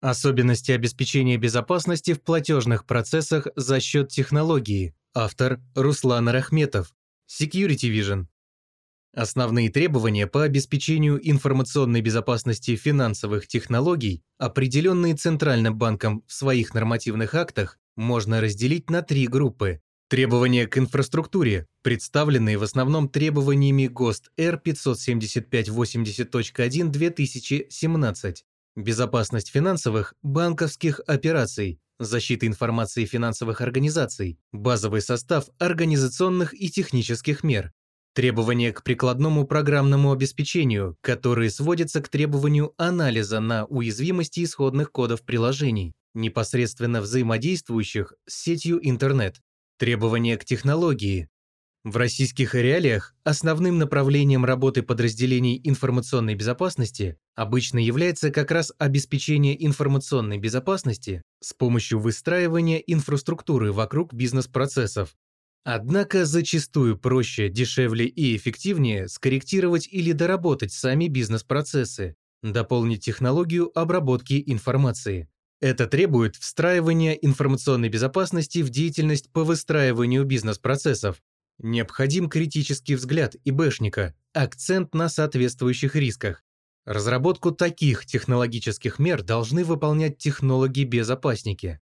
Особенности обеспечения безопасности в платежных процессах за счет технологии. Автор Руслан Рахметов. Security Vision. Основные требования по обеспечению информационной безопасности финансовых технологий, определенные Центральным банком в своих нормативных актах, можно разделить на три группы. Требования к инфраструктуре, представленные в основном требованиями ГОСТ Р 570.80.1-2017, безопасность финансовых, банковских операций, защита информации финансовых организаций, базовый состав организационных и технических мер, требования к прикладному программному обеспечению, которые сводятся к требованию анализа на уязвимости исходных кодов приложений, непосредственно взаимодействующих с сетью интернет, требования к технологии, в российских реалиях основным направлением работы подразделений информационной безопасности обычно является как раз обеспечение информационной безопасности с помощью выстраивания инфраструктуры вокруг бизнес-процессов. Однако зачастую проще, дешевле и эффективнее скорректировать или доработать сами бизнес-процессы, дополнить технологию обработки информации. Это требует встраивания информационной безопасности в деятельность по выстраиванию бизнес-процессов, Необходим критический взгляд ИБшника, акцент на соответствующих рисках. Разработку таких технологических мер должны выполнять технологи-безопасники.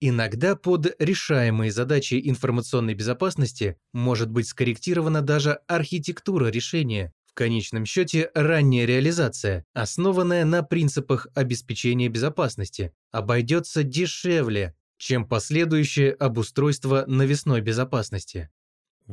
Иногда под решаемые задачи информационной безопасности может быть скорректирована даже архитектура решения, в конечном счете ранняя реализация, основанная на принципах обеспечения безопасности, обойдется дешевле, чем последующее обустройство навесной безопасности.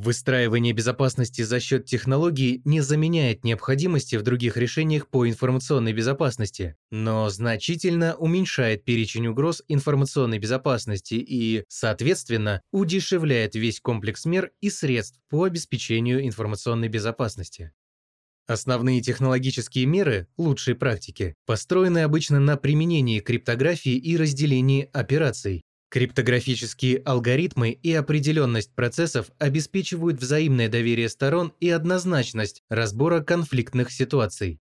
Выстраивание безопасности за счет технологий не заменяет необходимости в других решениях по информационной безопасности, но значительно уменьшает перечень угроз информационной безопасности и, соответственно, удешевляет весь комплекс мер и средств по обеспечению информационной безопасности. Основные технологические меры, лучшие практики, построены обычно на применении криптографии и разделении операций, Криптографические алгоритмы и определенность процессов обеспечивают взаимное доверие сторон и однозначность разбора конфликтных ситуаций.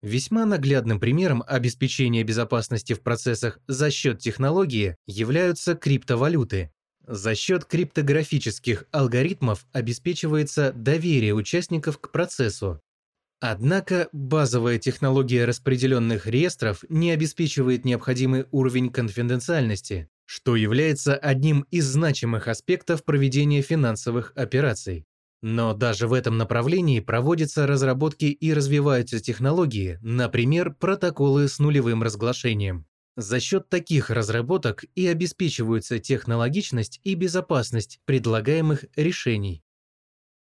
Весьма наглядным примером обеспечения безопасности в процессах за счет технологии являются криптовалюты. За счет криптографических алгоритмов обеспечивается доверие участников к процессу. Однако базовая технология распределенных реестров не обеспечивает необходимый уровень конфиденциальности, что является одним из значимых аспектов проведения финансовых операций. Но даже в этом направлении проводятся разработки и развиваются технологии, например, протоколы с нулевым разглашением. За счет таких разработок и обеспечиваются технологичность и безопасность предлагаемых решений.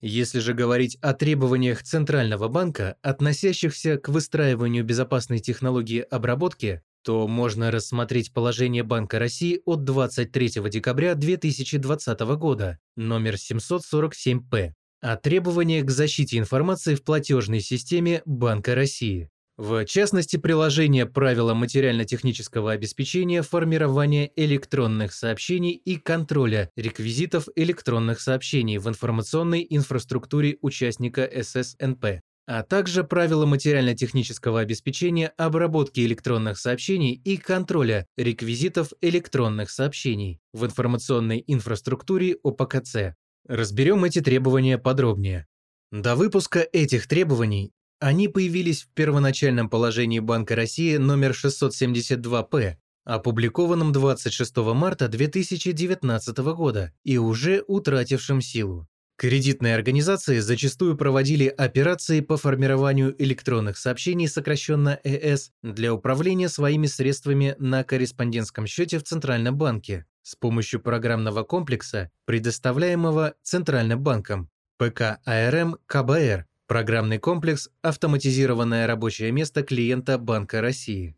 Если же говорить о требованиях Центрального банка, относящихся к выстраиванию безопасной технологии обработки, то можно рассмотреть положение Банка России от 23 декабря 2020 года, номер 747-П, о требованиях к защите информации в платежной системе Банка России. В частности, приложение правила материально-технического обеспечения формирования электронных сообщений и контроля реквизитов электронных сообщений в информационной инфраструктуре участника ССНП а также правила материально-технического обеспечения обработки электронных сообщений и контроля реквизитов электронных сообщений в информационной инфраструктуре ОПКЦ. Разберем эти требования подробнее. До выпуска этих требований они появились в первоначальном положении Банка России номер 672-П, опубликованном 26 марта 2019 года и уже утратившим силу. Кредитные организации зачастую проводили операции по формированию электронных сообщений, сокращенно ЭС, для управления своими средствами на корреспондентском счете в Центральном банке с помощью программного комплекса, предоставляемого Центральным банком ПК АРМ КБР, программный комплекс «Автоматизированное рабочее место клиента Банка России».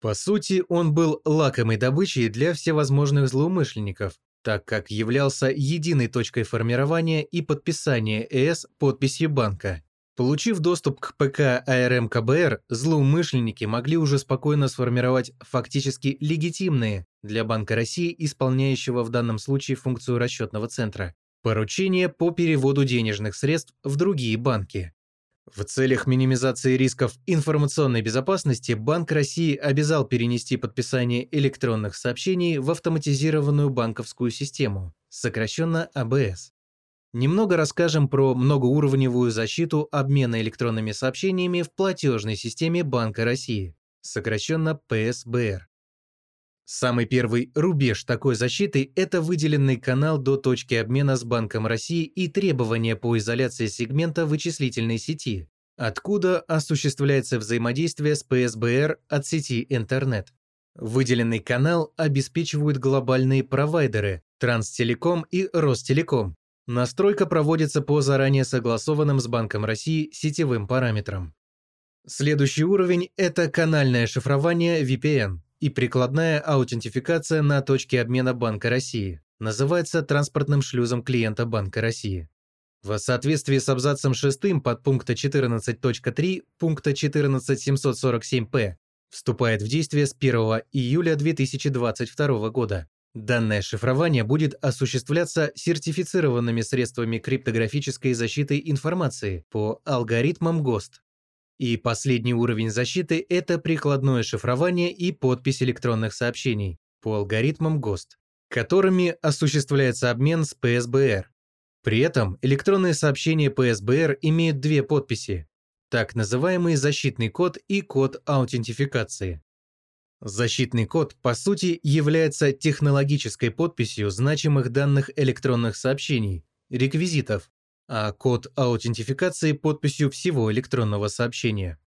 По сути, он был лакомой добычей для всевозможных злоумышленников, так как являлся единой точкой формирования и подписания ЭС подписью банка. Получив доступ к ПК АРМ КБР, злоумышленники могли уже спокойно сформировать фактически легитимные для Банка России, исполняющего в данном случае функцию расчетного центра, поручения по переводу денежных средств в другие банки. В целях минимизации рисков информационной безопасности Банк России обязал перенести подписание электронных сообщений в автоматизированную банковскую систему, сокращенно АБС. Немного расскажем про многоуровневую защиту обмена электронными сообщениями в платежной системе Банка России, сокращенно ПСБР. Самый первый рубеж такой защиты – это выделенный канал до точки обмена с Банком России и требования по изоляции сегмента вычислительной сети, откуда осуществляется взаимодействие с ПСБР от сети интернет. Выделенный канал обеспечивают глобальные провайдеры Транстелеком и Ростелеком. Настройка проводится по заранее согласованным с Банком России сетевым параметрам. Следующий уровень – это канальное шифрование VPN и прикладная аутентификация на точке обмена Банка России. Называется транспортным шлюзом клиента Банка России. В соответствии с абзацем 6 подпункта 14.3 пункта 14747-П вступает в действие с 1 июля 2022 года. Данное шифрование будет осуществляться сертифицированными средствами криптографической защиты информации по алгоритмам ГОСТ. И последний уровень защиты – это прикладное шифрование и подпись электронных сообщений по алгоритмам ГОСТ, которыми осуществляется обмен с ПСБР. При этом электронные сообщения ПСБР имеют две подписи – так называемый защитный код и код аутентификации. Защитный код, по сути, является технологической подписью значимых данных электронных сообщений, реквизитов, а код аутентификации подписью всего электронного сообщения.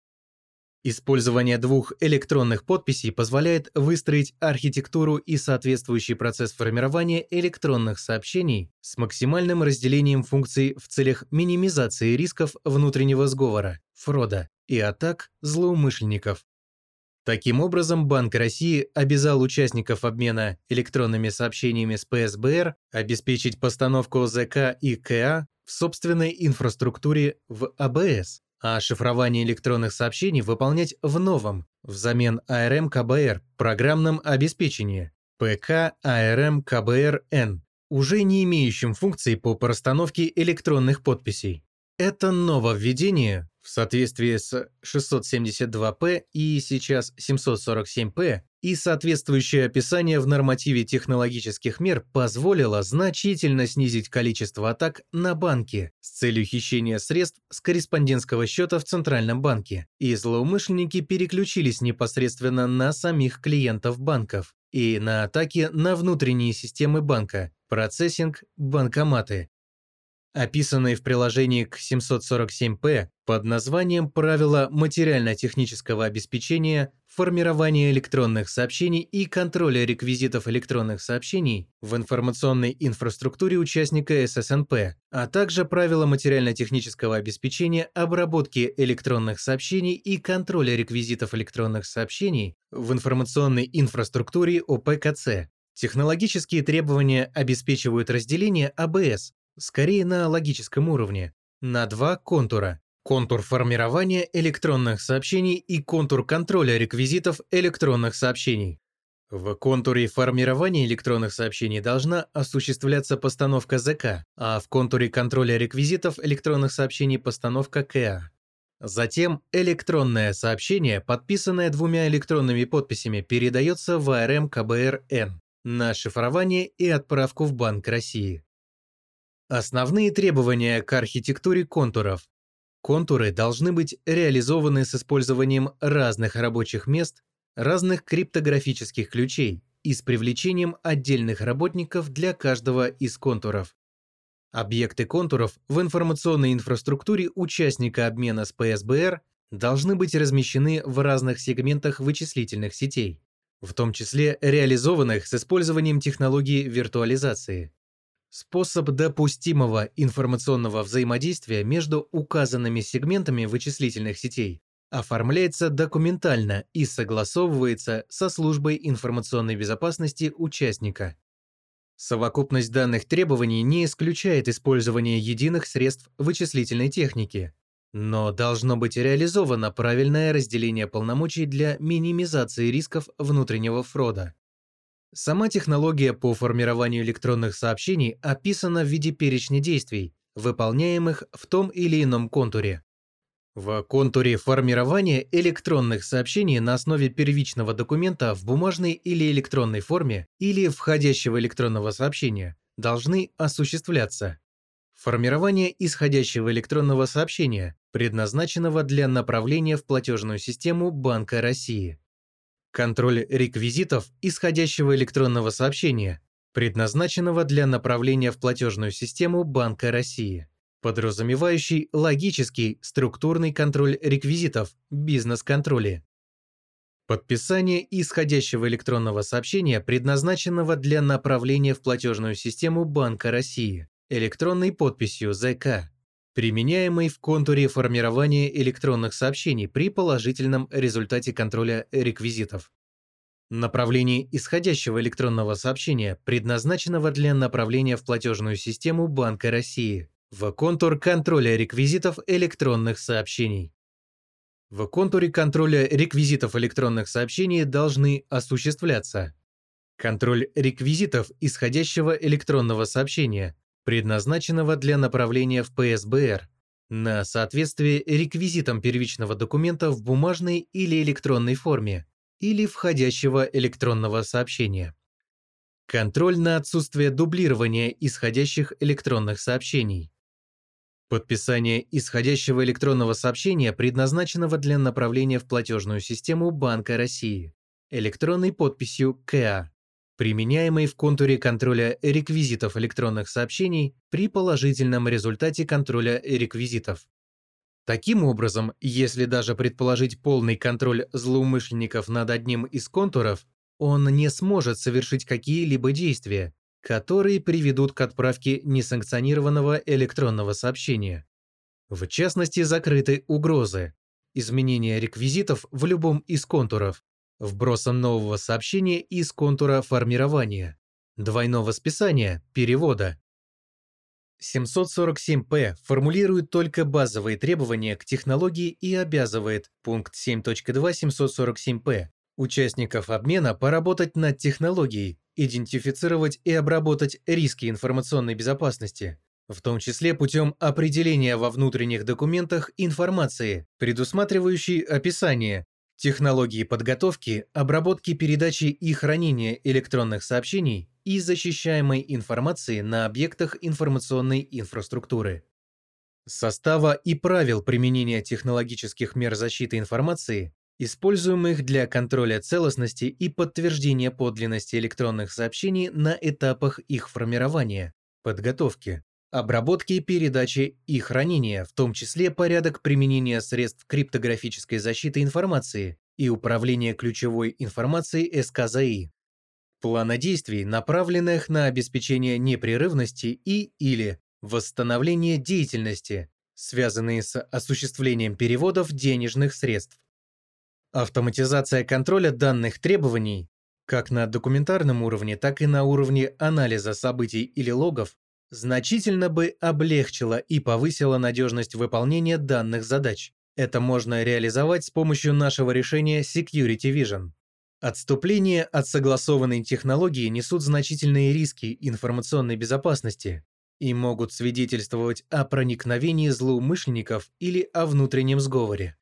Использование двух электронных подписей позволяет выстроить архитектуру и соответствующий процесс формирования электронных сообщений с максимальным разделением функций в целях минимизации рисков внутреннего сговора, фрода и атак злоумышленников. Таким образом, Банк России обязал участников обмена электронными сообщениями с ПС БР обеспечить постановку ЗК и КА в собственной инфраструктуре в АБС, а шифрование электронных сообщений выполнять в новом, взамен АРМ КБР, программном обеспечении ПК АРМ КБР-Н, уже не имеющим функций по простановке электронных подписей. Это нововведение в соответствии с 672П и сейчас 747П и соответствующее описание в нормативе технологических мер позволило значительно снизить количество атак на банки с целью хищения средств с корреспондентского счета в Центральном банке, и злоумышленники переключились непосредственно на самих клиентов банков и на атаки на внутренние системы банка, процессинг, банкоматы, описанные в приложении к 747П под названием «Правила материально-технического обеспечения, формирования электронных сообщений и контроля реквизитов электронных сообщений в информационной инфраструктуре участника ССНП», а также правила материально-технического обеспечения обработки электронных сообщений и контроля реквизитов электронных сообщений в информационной инфраструктуре ОПКЦ. Технологические требования обеспечивают разделение АБС скорее на логическом уровне, на два контура. Контур формирования электронных сообщений и контур контроля реквизитов электронных сообщений. В контуре формирования электронных сообщений должна осуществляться постановка ЗК, а в контуре контроля реквизитов электронных сообщений постановка КА. Затем электронное сообщение, подписанное двумя электронными подписями, передается в АРМ КБР-Н на шифрование и отправку в Банк России. Основные требования к архитектуре контуров. Контуры должны быть реализованы с использованием разных рабочих мест, разных криптографических ключей и с привлечением отдельных работников для каждого из контуров. Объекты контуров в информационной инфраструктуре участника обмена с ПСБР должны быть размещены в разных сегментах вычислительных сетей, в том числе реализованных с использованием технологии виртуализации. Способ допустимого информационного взаимодействия между указанными сегментами вычислительных сетей оформляется документально и согласовывается со службой информационной безопасности участника. Совокупность данных требований не исключает использование единых средств вычислительной техники, но должно быть реализовано правильное разделение полномочий для минимизации рисков внутреннего фрода. Сама технология по формированию электронных сообщений описана в виде перечня действий, выполняемых в том или ином контуре. В контуре формирования электронных сообщений на основе первичного документа в бумажной или электронной форме или входящего электронного сообщения должны осуществляться. Формирование исходящего электронного сообщения, предназначенного для направления в платежную систему Банка России. Контроль реквизитов исходящего электронного сообщения, предназначенного для направления в платежную систему Банка России подразумевающий логический структурный контроль реквизитов, бизнес-контроли. Подписание исходящего электронного сообщения, предназначенного для направления в платежную систему Банка России, электронной подписью ЗК, применяемой в контуре формирования электронных сообщений при положительном результате контроля реквизитов. Направление исходящего электронного сообщения, предназначенного для направления в платежную систему Банка России, в контур контроля реквизитов электронных сообщений. В контуре контроля реквизитов электронных сообщений должны осуществляться контроль реквизитов исходящего электронного сообщения, предназначенного для направления в ПСБР, на соответствие реквизитам первичного документа в бумажной или электронной форме или входящего электронного сообщения. Контроль на отсутствие дублирования исходящих электронных сообщений. Подписание исходящего электронного сообщения, предназначенного для направления в платежную систему Банка России, электронной подписью КА, применяемой в контуре контроля реквизитов электронных сообщений при положительном результате контроля реквизитов. Таким образом, если даже предположить полный контроль злоумышленников над одним из контуров, он не сможет совершить какие-либо действия, которые приведут к отправке несанкционированного электронного сообщения. В частности, закрыты угрозы, изменение реквизитов в любом из контуров, вброса нового сообщения из контура формирования, двойного списания, перевода. 747П формулирует только базовые требования к технологии и обязывает пункт 7.2 747П участников обмена поработать над технологией, идентифицировать и обработать риски информационной безопасности, в том числе путем определения во внутренних документах информации, предусматривающей описание технологии подготовки, обработки, передачи и хранения электронных сообщений и защищаемой информации на объектах информационной инфраструктуры. Состава и правил применения технологических мер защиты информации используемых для контроля целостности и подтверждения подлинности электронных сообщений на этапах их формирования, подготовки, обработки, передачи и хранения, в том числе порядок применения средств криптографической защиты информации и управления ключевой информацией СКЗИ. Плана действий, направленных на обеспечение непрерывности и или восстановление деятельности, связанные с осуществлением переводов денежных средств. Автоматизация контроля данных требований, как на документарном уровне, так и на уровне анализа событий или логов, значительно бы облегчила и повысила надежность выполнения данных задач. Это можно реализовать с помощью нашего решения Security Vision. Отступления от согласованной технологии несут значительные риски информационной безопасности и могут свидетельствовать о проникновении злоумышленников или о внутреннем сговоре.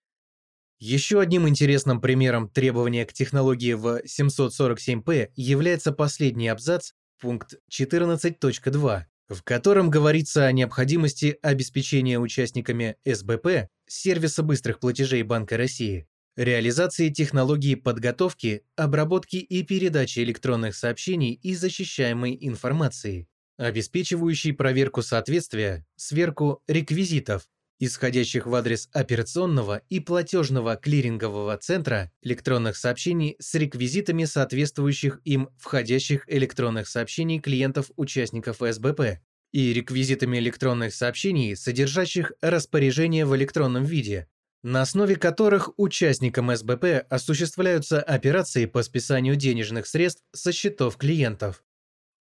Еще одним интересным примером требования к технологии в 747P является последний абзац, пункт 14.2, в котором говорится о необходимости обеспечения участниками СБП сервиса быстрых платежей Банка России реализации технологии подготовки, обработки и передачи электронных сообщений и защищаемой информации, обеспечивающей проверку соответствия, сверку реквизитов, исходящих в адрес операционного и платежного клирингового центра электронных сообщений с реквизитами соответствующих им входящих электронных сообщений клиентов-участников СБП и реквизитами электронных сообщений, содержащих распоряжение в электронном виде, на основе которых участникам СБП осуществляются операции по списанию денежных средств со счетов клиентов.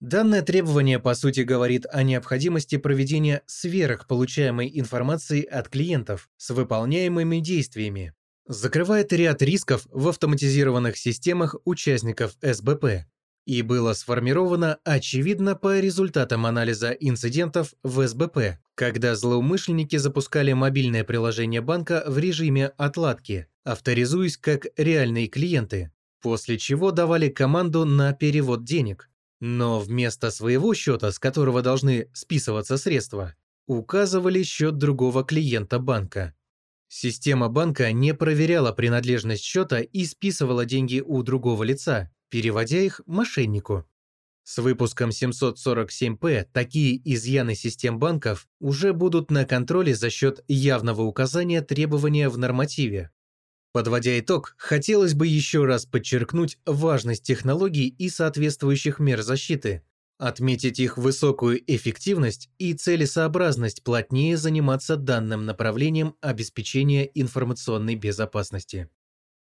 Данное требование, по сути, говорит о необходимости проведения сверх получаемой информации от клиентов с выполняемыми действиями. Закрывает ряд рисков в автоматизированных системах участников СБП, и было сформировано очевидно по результатам анализа инцидентов в СБП, когда злоумышленники запускали мобильное приложение банка в режиме отладки, авторизуясь как реальные клиенты, после чего давали команду на перевод денег. Но вместо своего счета, с которого должны списываться средства, указывали счет другого клиента банка. Система банка не проверяла принадлежность счета и списывала деньги у другого лица, переводя их мошеннику. С выпуском 747П такие изъяны систем банков уже будут на контроле за счет явного указания требования в нормативе. Подводя итог, хотелось бы еще раз подчеркнуть важность технологий и соответствующих мер защиты, Отметить их высокую эффективность и целесообразность плотнее заниматься данным направлением обеспечения информационной безопасности.